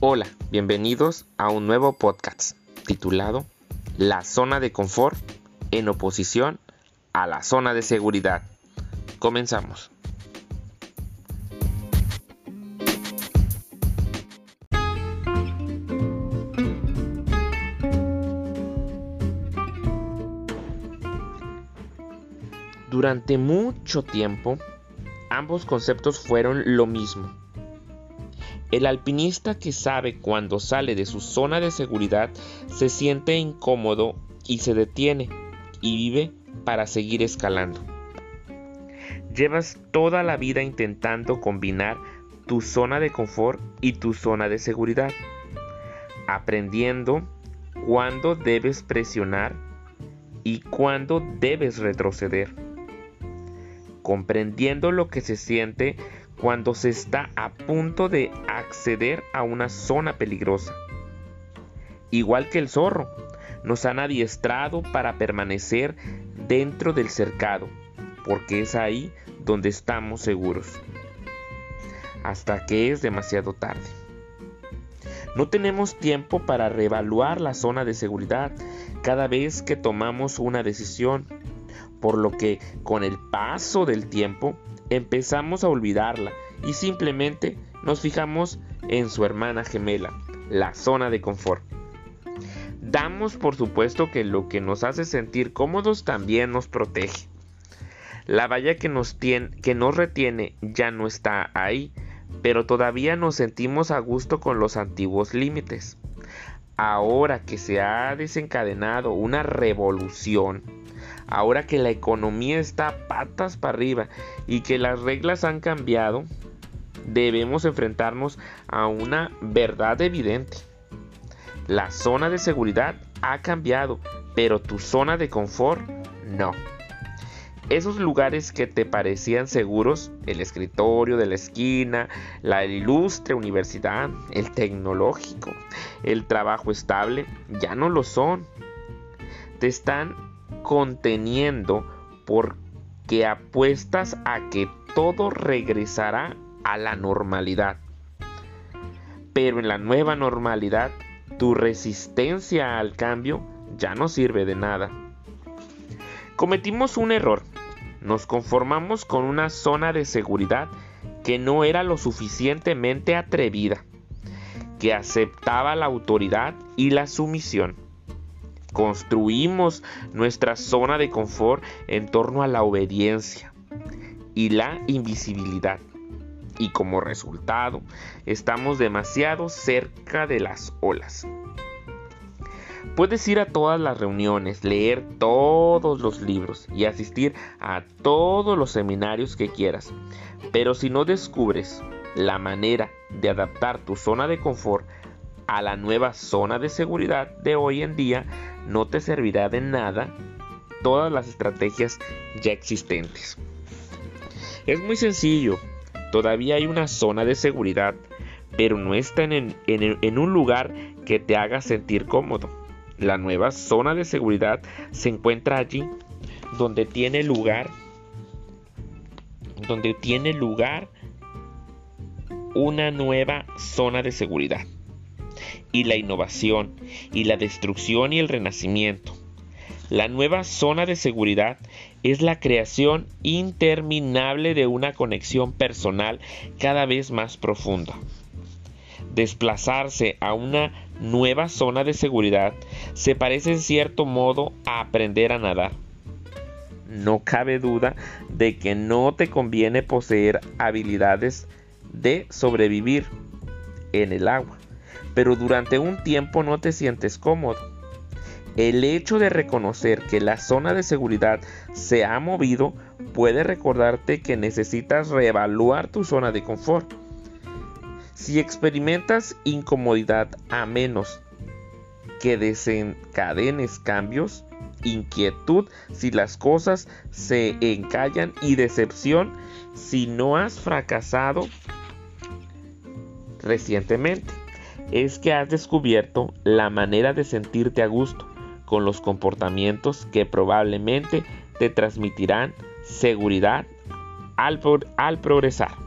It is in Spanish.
Hola, bienvenidos a un nuevo podcast titulado La zona de confort en oposición a la zona de seguridad. Comenzamos. Durante mucho tiempo, ambos conceptos fueron lo mismo. El alpinista que sabe cuando sale de su zona de seguridad se siente incómodo y se detiene y vive para seguir escalando. Llevas toda la vida intentando combinar tu zona de confort y tu zona de seguridad, aprendiendo cuándo debes presionar y cuándo debes retroceder comprendiendo lo que se siente cuando se está a punto de acceder a una zona peligrosa. Igual que el zorro, nos han adiestrado para permanecer dentro del cercado, porque es ahí donde estamos seguros, hasta que es demasiado tarde. No tenemos tiempo para reevaluar la zona de seguridad cada vez que tomamos una decisión por lo que con el paso del tiempo empezamos a olvidarla y simplemente nos fijamos en su hermana gemela, la zona de confort. Damos por supuesto que lo que nos hace sentir cómodos también nos protege. La valla que nos, tiene, que retiene ya no está ahí, pero todavía nos sentimos a gusto con los antiguos límites. Ahora que se ha desencadenado una revolución, ahora que la economía está patas para arriba y que las reglas han cambiado, debemos enfrentarnos a una verdad evidente. La zona de seguridad ha cambiado, pero tu zona de confort no. Esos lugares que te parecían seguros, el escritorio de la esquina, la ilustre universidad, el tecnológico, el trabajo estable, ya no lo son. Te están conteniendo porque apuestas a que todo regresará a la normalidad. Pero en la nueva normalidad, tu resistencia al cambio ya no sirve de nada. Cometimos un error. Nos conformamos con una zona de seguridad que no era lo suficientemente atrevida, que aceptaba la autoridad y la sumisión construimos nuestra zona de confort en torno a la obediencia y la invisibilidad. Y como resultado, estamos demasiado cerca de las olas. Puedes ir a todas las reuniones, leer todos los libros y asistir a todos los seminarios que quieras. Pero si no descubres la manera de adaptar tu zona de confort a la nueva zona de seguridad de hoy en día, no te servirá de nada todas las estrategias ya existentes. Es muy sencillo, todavía hay una zona de seguridad, pero no está en, en, un lugar que te haga sentir cómodo. La nueva zona de seguridad se encuentra allí donde tiene lugar donde tiene lugar una nueva zona de seguridad y la innovación y la destrucción y el renacimiento. La nueva zona de seguridad es la creación interminable de una conexión personal cada vez más profunda. Desplazarse a una nueva zona de seguridad se parece en cierto modo a aprender a nadar. No cabe duda de que no te conviene poseer habilidades de sobrevivir en el agua pero durante un tiempo no te sientes cómodo. El hecho de reconocer que la zona de seguridad se ha movido puede recordarte que necesitas reevaluar tu zona de confort. Si experimentas incomodidad a menos que desencadenes cambios, inquietud si las cosas se encallan y decepción si no has fracasado recientemente es que has descubierto la manera de sentirte a gusto con los comportamientos que probablemente te transmitirán seguridad al, progresar.